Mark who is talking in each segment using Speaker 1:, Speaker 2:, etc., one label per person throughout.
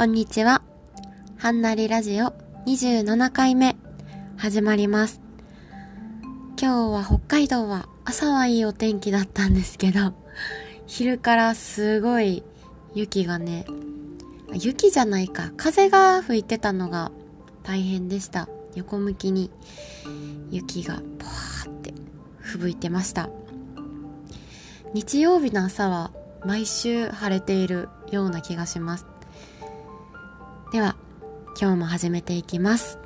Speaker 1: こんにちは。はんなりラジオ27回目始まります。今日は北海道は朝はいいお天気だったんですけど、昼からすごい雪がね、雪じゃないか、風が吹いてたのが大変でした。横向きに雪がポワーって吹雪いてました。日曜日の朝は毎週晴れているような気がします。では、今日も始めていきます。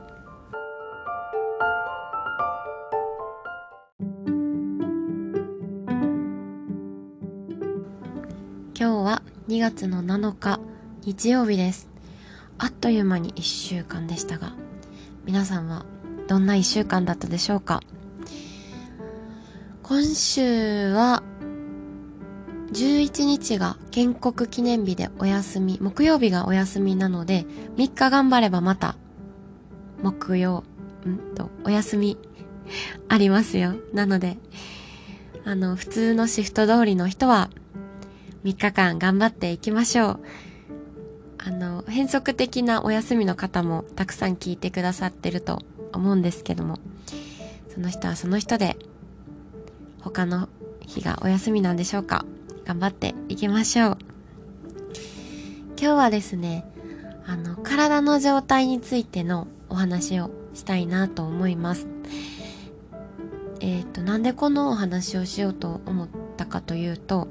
Speaker 1: 今日は2月の7日日曜日です。あっという間に1週間でしたが、皆さんはどんな1週間だったでしょうか？今週は11日が建国記念日でお休み、木曜日がお休みなので、3日頑張ればまた、木曜、んと、お休み、ありますよ。なので、あの、普通のシフト通りの人は、3日間頑張っていきましょう。あの、変則的なお休みの方もたくさん聞いてくださってると思うんですけども、その人はその人で、他の日がお休みなんでしょうか頑張っていきましょう。今日はですね、あの、体の状態についてのお話をしたいなと思います。えっ、と、なんでこのお話をしようと思ったかというと、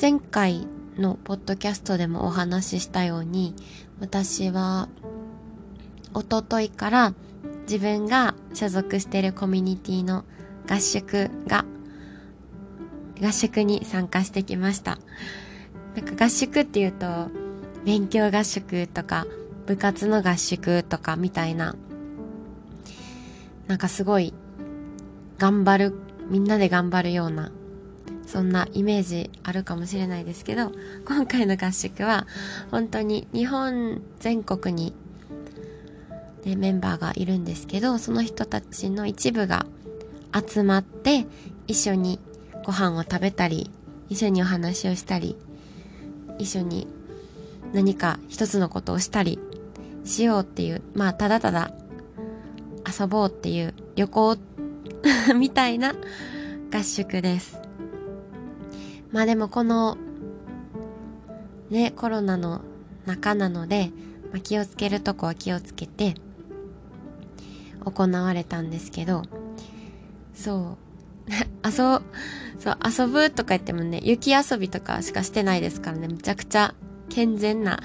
Speaker 1: 前回のポッドキャストでもお話ししたように、私は、おとといから自分が所属しているコミュニティの合宿が合宿に参加してきました。なんか合宿っていうと、勉強合宿とか、部活の合宿とかみたいな、なんかすごい、頑張る、みんなで頑張るような、そんなイメージあるかもしれないですけど、今回の合宿は、本当に日本全国に、ね、メンバーがいるんですけど、その人たちの一部が集まって、一緒にご飯を食べたり、一緒にお話をしたり、一緒に何か一つのことをしたりしようっていう、まあただただ遊ぼうっていう旅行 みたいな合宿です。まあでもこのね、コロナの中なので、まあ、気をつけるとこは気をつけて行われたんですけど、そう、遊、そう、遊ぶとか言ってもね、雪遊びとかしかしてないですからね、めちゃくちゃ健全な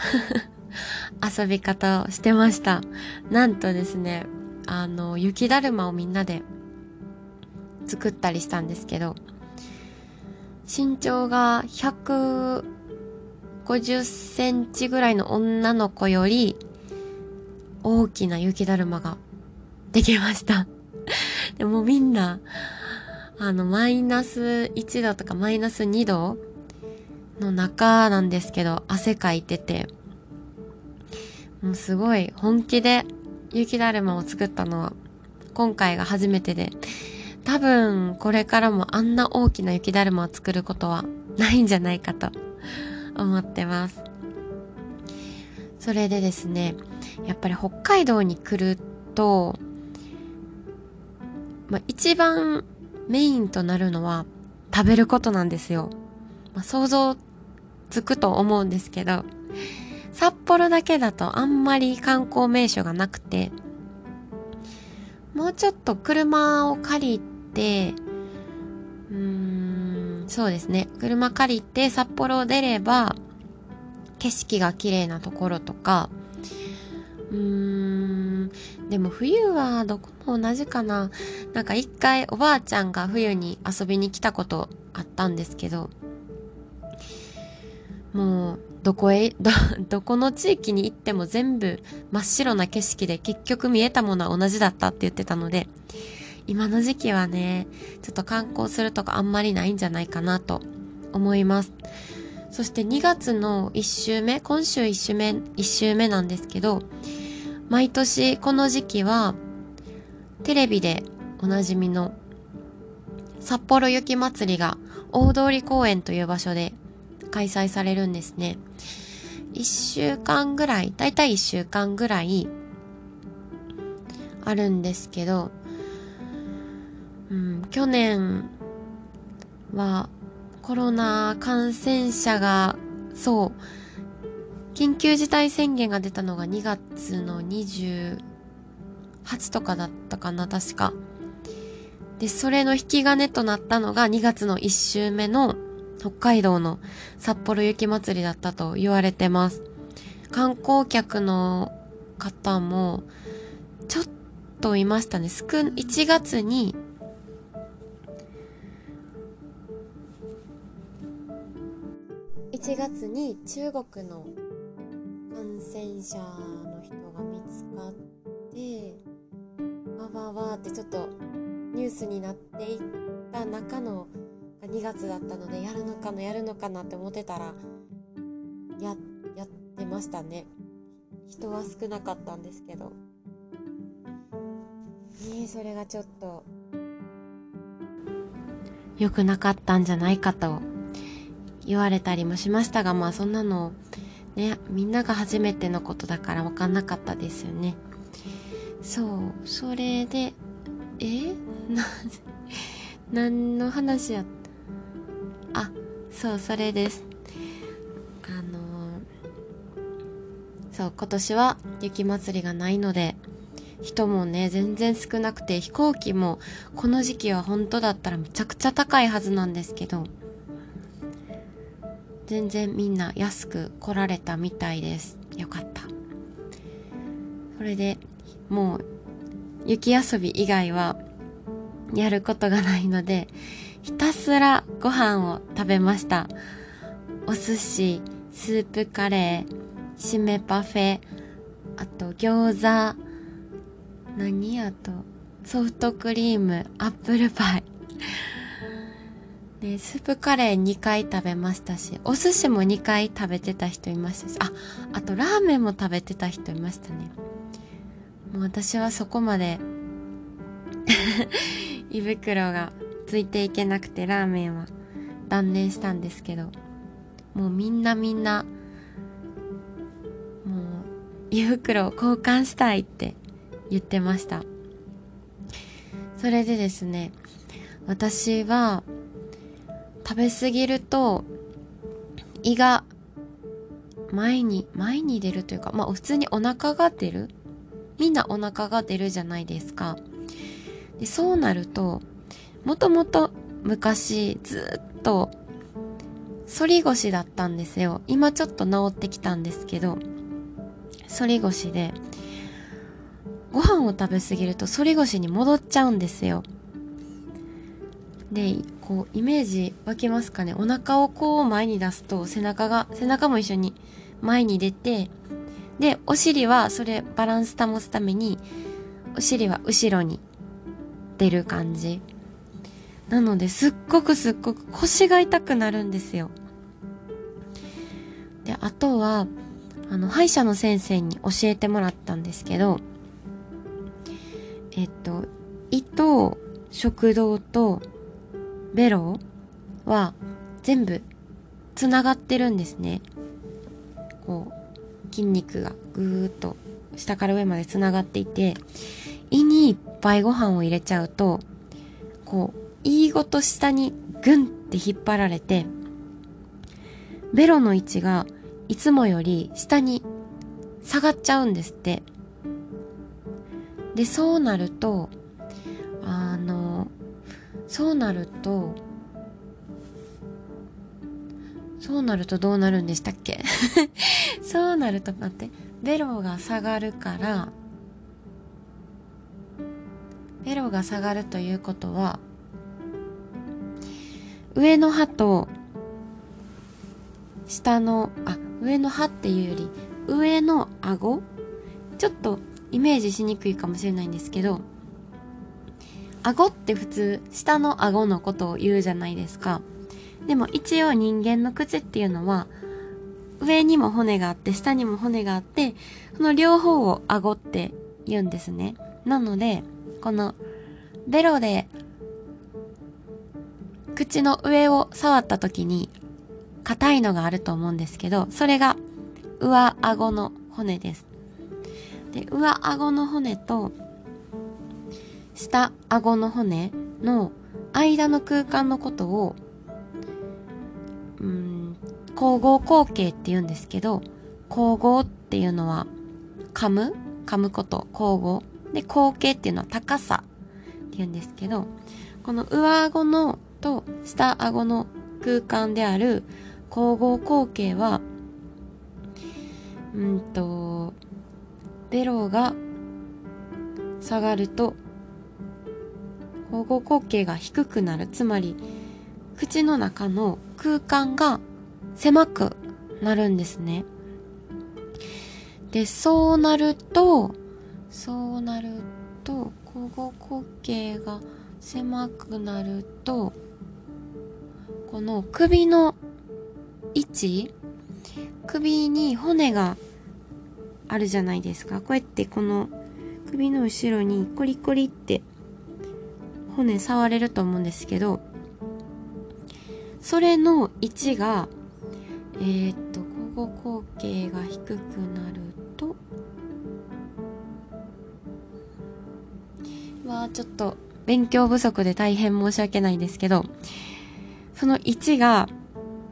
Speaker 1: 遊び方をしてました。なんとですね、あの、雪だるまをみんなで作ったりしたんですけど、身長が150センチぐらいの女の子より大きな雪だるまができました。でもみんな、あの、マイナス1度とかマイナス2度の中なんですけど、汗かいてて、もうすごい本気で雪だるまを作ったのは今回が初めてで、多分これからもあんな大きな雪だるまを作ることはないんじゃないかと思ってます。それでですね、やっぱり北海道に来ると、まあ、一番メインとなるのは食べることなんですよ。まあ、想像つくと思うんですけど、札幌だけだとあんまり観光名所がなくて、もうちょっと車を借りて、うーん、そうですね。車借りて札幌を出れば、景色が綺麗なところとか、うーん、でも冬はどこも同じかな。なんか一回おばあちゃんが冬に遊びに来たことあったんですけど、もうどこへ、ど、どこの地域に行っても全部真っ白な景色で結局見えたものは同じだったって言ってたので、今の時期はね、ちょっと観光するとかあんまりないんじゃないかなと思います。そして2月の1週目、今週1週目、1週目なんですけど、毎年この時期は、テレビでおなじみの札幌雪まつりが大通公園という場所で開催されるんですね。1週間ぐらい、だいたい1週間ぐらいあるんですけど、うん、去年はコロナ感染者が、そう、緊急事態宣言が出たのが2月の28とかだったかな、確か。で、それの引き金となったのが2月の1週目の北海道の札幌雪まつりだったと言われてます。観光客の方も、ちょっといましたね。すく、1月に、1月に中国の感染者の人が見つかってわわわってちょっとニュースになっていった中の2月だったのでやるのかなやるのかなって思ってたらややってましたね。人は少なかったんですけど。ねそれがちょっと。良くなかったんじゃないかと言われたりもしましたがまあそんなのね、みんなが初めてのことだから分かんなかったですよね。そう、それで、え？な、何の話やあ、そう、それです。あのー、そう、今年は雪まつりがないので、人もね、全然少なくて、飛行機もこの時期は本当だったらめちゃくちゃ高いはずなんですけど、全然みんな安く来られたみたいです。よかった。それでもう雪遊び以外はやることがないのでひたすらご飯を食べました。お寿司スープカレー締めパフェあと餃子何あとソフトクリームアップルパイ。で、スープカレー2回食べましたし、お寿司も2回食べてた人いましたし、あ、あとラーメンも食べてた人いましたね。もう私はそこまで 胃袋がついていけなくてラーメンは断念したんですけど、もうみんなみんな、もう胃袋を交換したいって言ってました。それでですね、私は食べ過ぎると胃が前に前に出るというかまあ普通にお腹が出る？みんなお腹が出るじゃないですか。でそうなるともともと昔ずっと反り腰だったんですよ。今ちょっと治ってきたんですけど反り腰でご飯を食べ過ぎると反り腰に戻っちゃうんですよ。でこうイメージ湧きますかね。お腹をこう前に出すと背中が背中も一緒に前に出てでお尻はそれバランス保つためにお尻は後ろに出る感じ。なのですっごくすっごく腰が痛くなるんですよ。であとはあの歯医者の先生に教えてもらったんですけどえっと胃と食道とベロは全部つながってるんですね。こう、筋肉がぐーっと下から上までつながっていて、胃にいっぱいご飯を入れちゃうと、こう、胃ごと下にグンって引っ張られて、ベロの位置がいつもより下に下がっちゃうんですって。で、そうなると、あの、そうなるとそうなるとどうなるんでしたっけ？そうなると待って。ベロが下がるからベロが下がるということは上の歯と下のあ上の歯っていうより上の顎？ちょっとイメージしにくいかもしれないんですけど顎って普通下の顎のことを言うじゃないですか。でも一応人間の口っていうのは上にも骨があって下にも骨があってその両方を顎って言うんですね。なのでこのベロで口の上を触った時に硬いのがあると思うんですけどそれが上顎の骨です。で、上顎の骨と下顎の骨の間の空間のことを、うん、交互口径って言うんですけど、交互っていうのは噛む？噛むこと、交互。で、口径っていうのは高さって言うんですけど、この上顎のと下顎の空間である交互口径は、うんと、ベロが下がると交互口径が低くなる。つまり、口の中の空間が狭くなるんですね。で、そうなると、そうなると、交互口径が狭くなると、この首の位置首に骨があるじゃないですか。こうやってこの首の後ろにコリコリって骨触れると思うんですけど、それの位置が、えー、っと、交互口径が低くなると、はちょっと勉強不足で大変申し訳ないんですけど、その位置が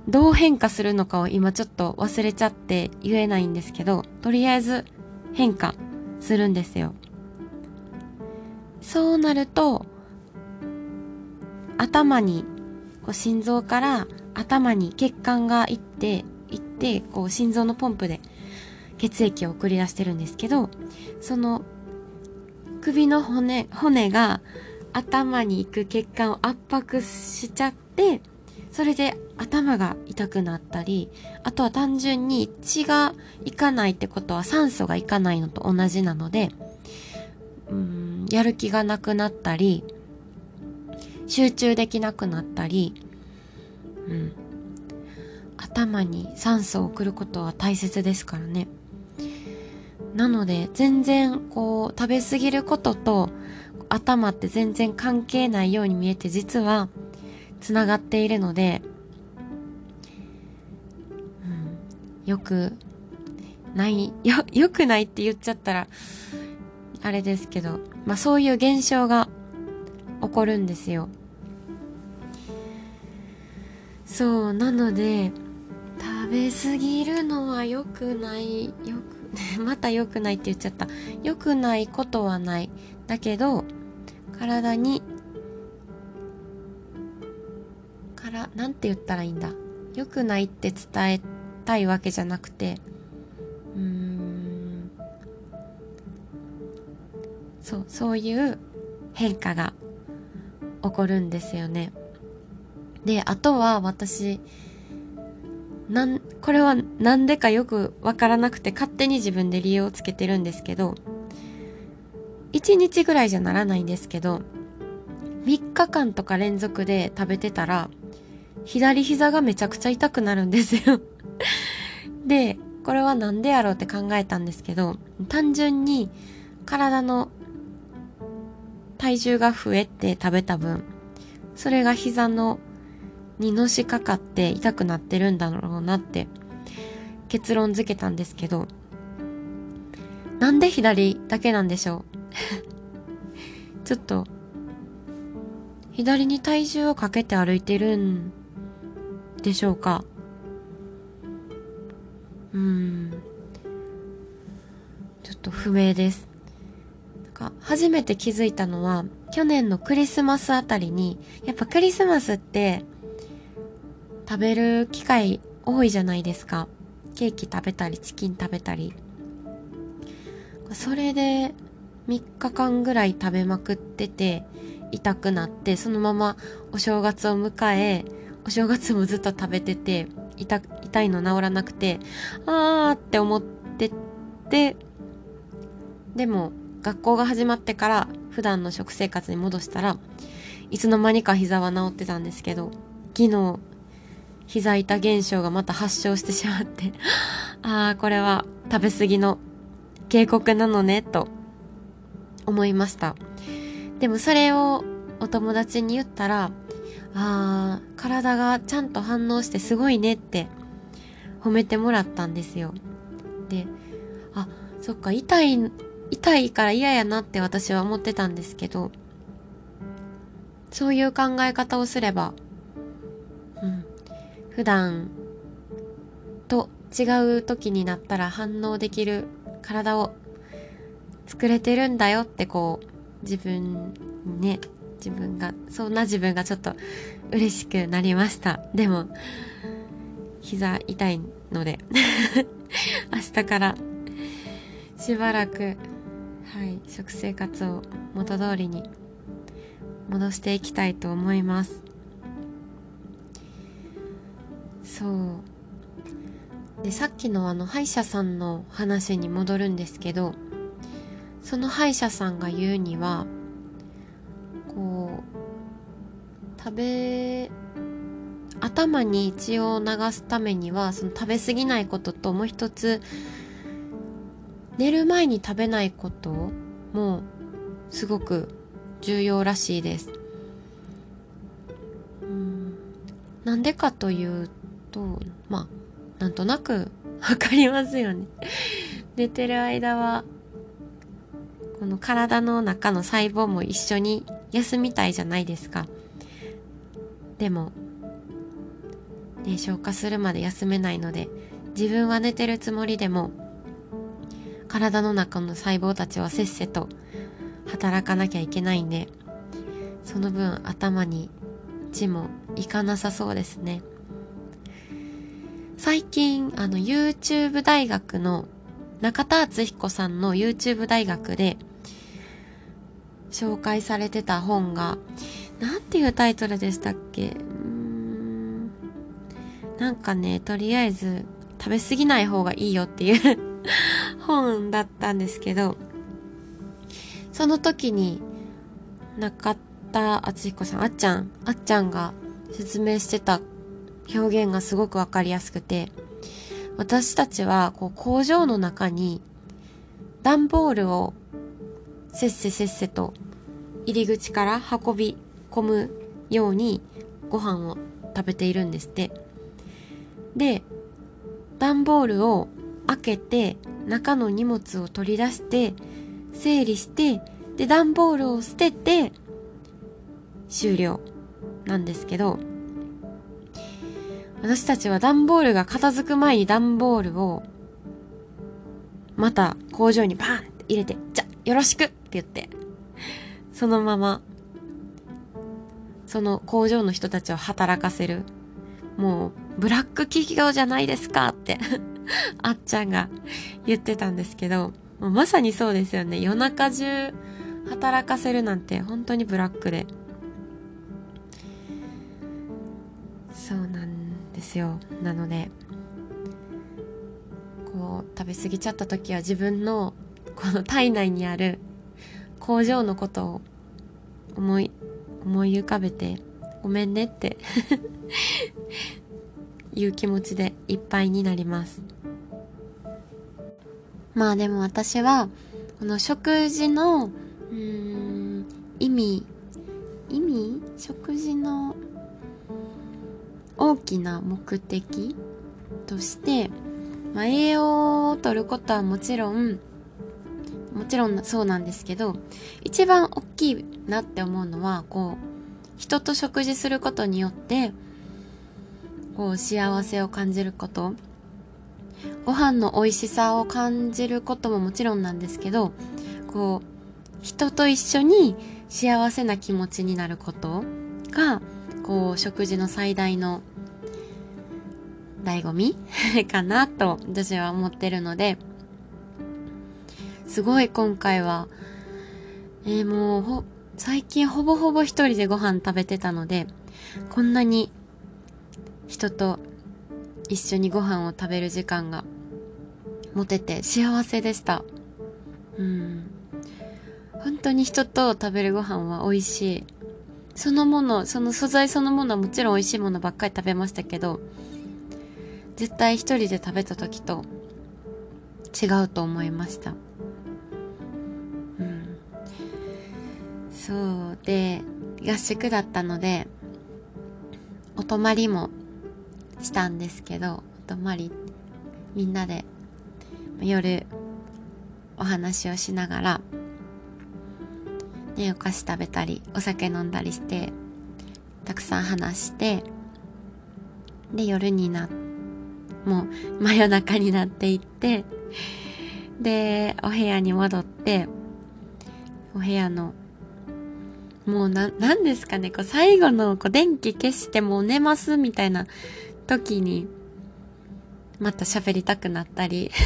Speaker 1: どう変化するのかを今ちょっと忘れちゃって言えないんですけど、とりあえず変化するんですよ。そうなると、頭に、こう心臓から頭に血管が行って、行って、こう心臓のポンプで血液を送り出してるんですけど、その首の骨、骨が頭に行く血管を圧迫しちゃって、それで頭が痛くなったり、あとは単純に血がいかないってことは酸素がいかないのと同じなので、うーん、やる気がなくなったり、集中できなくなったり、うん、頭に酸素を送ることは大切ですからね。なので、全然こう、食べ過ぎることと頭って全然関係ないように見えて、実は、つながっているので、うん、よくないよよくないって言っちゃったらあれですけどまあそういう現象が起こるんですよ。そうなので食べ過ぎるのは良くないよく また良くないって言っちゃった。良くないことはない。だけど体にからなんて言ったらいいんだ？良くないって伝えたいわけじゃなくてうーんそうそういう変化が起こるんですよね。であとは私なんこれはなんでかよくわからなくて勝手に自分で理由をつけてるんですけど1日ぐらいじゃならないんですけど3日間とか連続で食べてたら左膝がめちゃくちゃ痛くなるんですよ。で、これはなんでやろうって考えたんですけど、単純に体の体重が増えて食べた分、それが膝のにのしかかって痛くなってるんだろうなって結論付けたんですけど、なんで左だけなんでしょう？ちょっと、左に体重をかけて歩いてるんでしょうか？うん。ちょっと不明です。なんか初めて気づいたのは去年のクリスマスあたりにやっぱクリスマスって食べる機会多いじゃないですか。ケーキ食べたりチキン食べたり。それで3日間ぐらい食べまくってて痛くなってそのままお正月を迎えお正月もずっと食べてて、痛、痛いの治らなくて、あーって思ってて、でも、学校が始まってから普段の食生活に戻したらいつの間にか膝は治ってたんですけど昨日膝痛現象がまた発症してしまって ああこれは食べ過ぎの警告なのねと思いましたでもそれをお友達に言ったらああ、体がちゃんと反応してすごいねって褒めてもらったんですよ。であそっか痛い痛いから嫌やなって私は思ってたんですけどそういう考え方をすれば普段と違う時になったら反応できる体を作れてるんだよってこう自分ね自分がそんな自分がちょっと嬉しくなりました。でも膝痛いので 明日からしばらくはい食生活を元通りに戻していきたいと思います。そう。でさっきのあの歯医者さんの話に戻るんですけどその歯医者さんが言うにはこう食べ頭に血を流すためにはその食べ過ぎないことともう一つ寝る前に食べないこともすごく重要らしいです。うん。なんでかというとまあなんとなく わかりますよね。寝てる間はこの体の中の細胞も一緒に休みたいじゃないですか。でもね消化するまで休めないので自分は寝てるつもりでも体の中の細胞たちはせっせと働かなきゃいけないんでその分頭に血もいかなさそうですね。最近あの YouTube 大学の中田敦彦さんの YouTube 大学で紹介されてた本が、なんていうタイトルでしたっけ？なんかね、とりあえず食べ過ぎない方がいいよっていう 本だったんですけど、その時に中田敦彦さん、あっちゃん、あっちゃんが説明してた表現がすごくわかりやすくて、私たちはこう工場の中に段ボールをせっせせっせと入り口から運び込むようにご飯を食べているんですって。で段ボールを開けて中の荷物を取り出して整理してで段ボールを捨てて終了なんですけど私たちは段ボールが片付く前に段ボールをまた工場にバーンって入れて、じゃ、よろしくって言って、そのまま、その工場の人たちを働かせる。もう、ブラック企業じゃないですかって あっちゃんが言ってたんですけど、まさにそうですよね。夜中中働かせるなんて本当にブラックで。ですよ。なので、こう食べ過ぎちゃった時は自分のこの体内にある工場のことを思い思い浮かべてごめんねって いう気持ちでいっぱいになりますまあでも私はこの食事のうん意味意味？食事の大きな目的としてまあ、栄養を取ることはもちろんもちろんそうなんですけど一番大きいなって思うのはこう人と食事することによってこう幸せを感じること。ご飯の美味しさを感じることももちろんなんですけどこう人と一緒に幸せな気持ちになることがこう食事の最大の醍醐味？かなと私は思ってるので、すごい今回は、えー、もうほ、最近ほぼほぼ一人でご飯食べてたので、こんなに人と一緒にご飯を食べる時間が持てて幸せでした。うん。本当に人と食べるご飯は美味しい。そのもの、その素材そのものはもちろん美味しいものばっかり食べましたけど、絶対一人で食べた時と違うと思いました。うん。そうで合宿だったのでお泊まりもしたんですけどお泊まりみんなで夜お話をしながら、ね、お菓子食べたりお酒飲んだりしてたくさん話してで夜になってもう真夜中になっていってでお部屋に戻ってお部屋のもうな、なんですかね、こう最後のこう電気消してもう寝ますみたいな時に、また喋りたくなったり。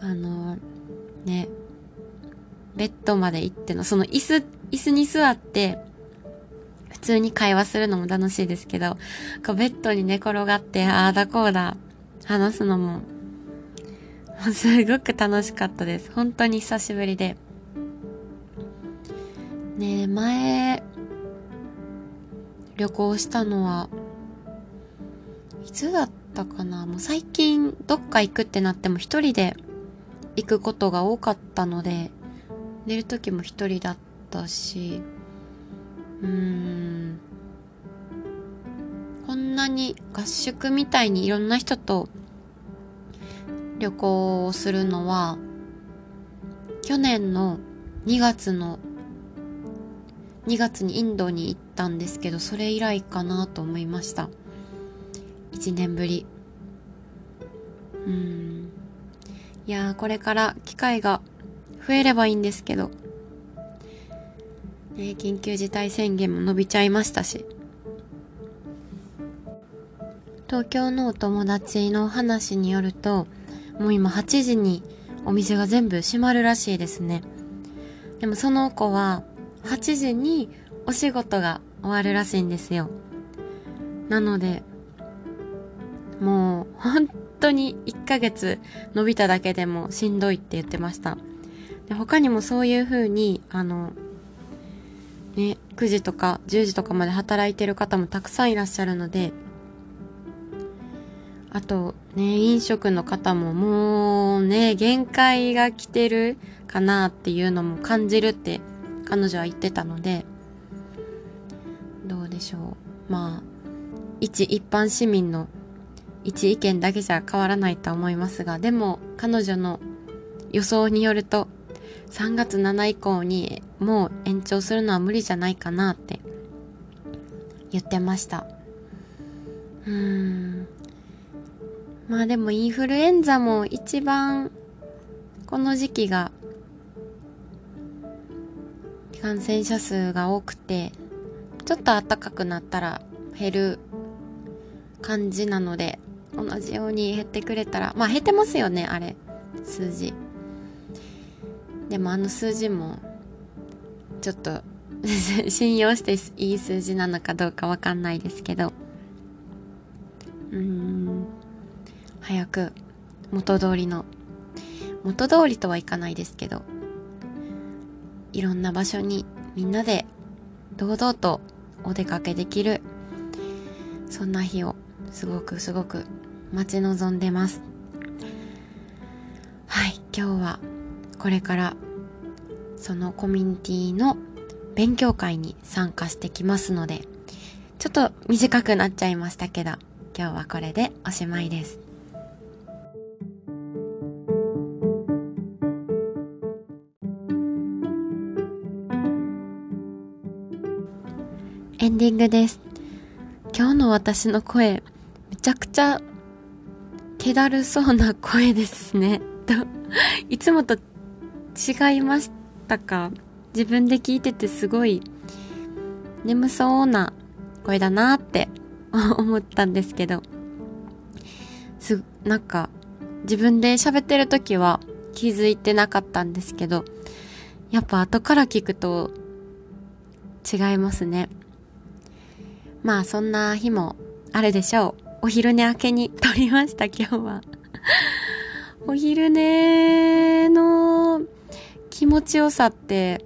Speaker 1: あの、ね、ベッドまで行っての、その椅子、椅子に座って、普通に会話するのも楽しいですけど、こうベッドに寝転がって、ああだこうだ、話すのも、もうすごく楽しかったです。本当に久しぶりで。ねえ、前、旅行したのは、いつだったかな？もう最近どっか行くってなっても一人で行くことが多かったので、寝る時も一人だったし、うん、こんなに合宿みたいにいろんな人と旅行をするのは、去年の2月の2月にインドに行ったんですけどそれ以来かなと思いました。1年ぶり。うん。いやこれから機会が増えればいいんですけど、ね、緊急事態宣言も伸びちゃいましたし東京のお友達の話によるともう今8時にお店が全部閉まるらしいですねでもその子は8時にお仕事が終わるらしいんですよ。なので、もう本当に1ヶ月伸びただけでもしんどいって言ってました。で他にもそういう風に、あの、ね、9時とか10時とかまで働いてる方もたくさんいらっしゃるので、あとね、飲食の方ももうね、限界が来てるかなっていうのも感じるって彼女は言ってたのでどうでしょう。まあ一一般市民の一意見だけじゃ変わらないと思いますがでも彼女の予想によると3月7以降にもう延長するのは無理じゃないかなって言ってました。うーん。まあでもインフルエンザも一番この時期が感染者数が多くてちょっと暖かくなったら減る感じなので同じように減ってくれたらまあ減ってますよねあれ数字。でもあの数字もちょっと 信用していい数字なのかどうかわかんないですけど。うん。早く元通りの元通りとはいかないですけど。いろんな場所にみんなで堂々とお出かけできるそんな日をすごくすごく待ち望んでます。はい今日はこれからそのコミュニティの勉強会に参加してきますのでちょっと短くなっちゃいましたけど今日はこれでおしまいですエンディングです。今日の私の声、めちゃくちゃ気だるそうな声ですね。と、いつもと違いましたか？自分で聞いててすごい眠そうな声だなって 思ったんですけど、す、なんか自分で喋ってる時は気づいてなかったんですけど、やっぱ後から聞くと違いますね。まあそんな日もあるでしょう。お昼寝明けに撮りました今日はお昼寝の気持ちよさって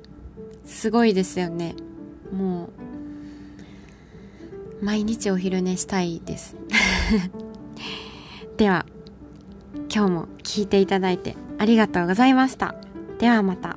Speaker 1: すごいですよね。もう、毎日お昼寝したいです では、今日も聞いていただいてありがとうございました。ではまた。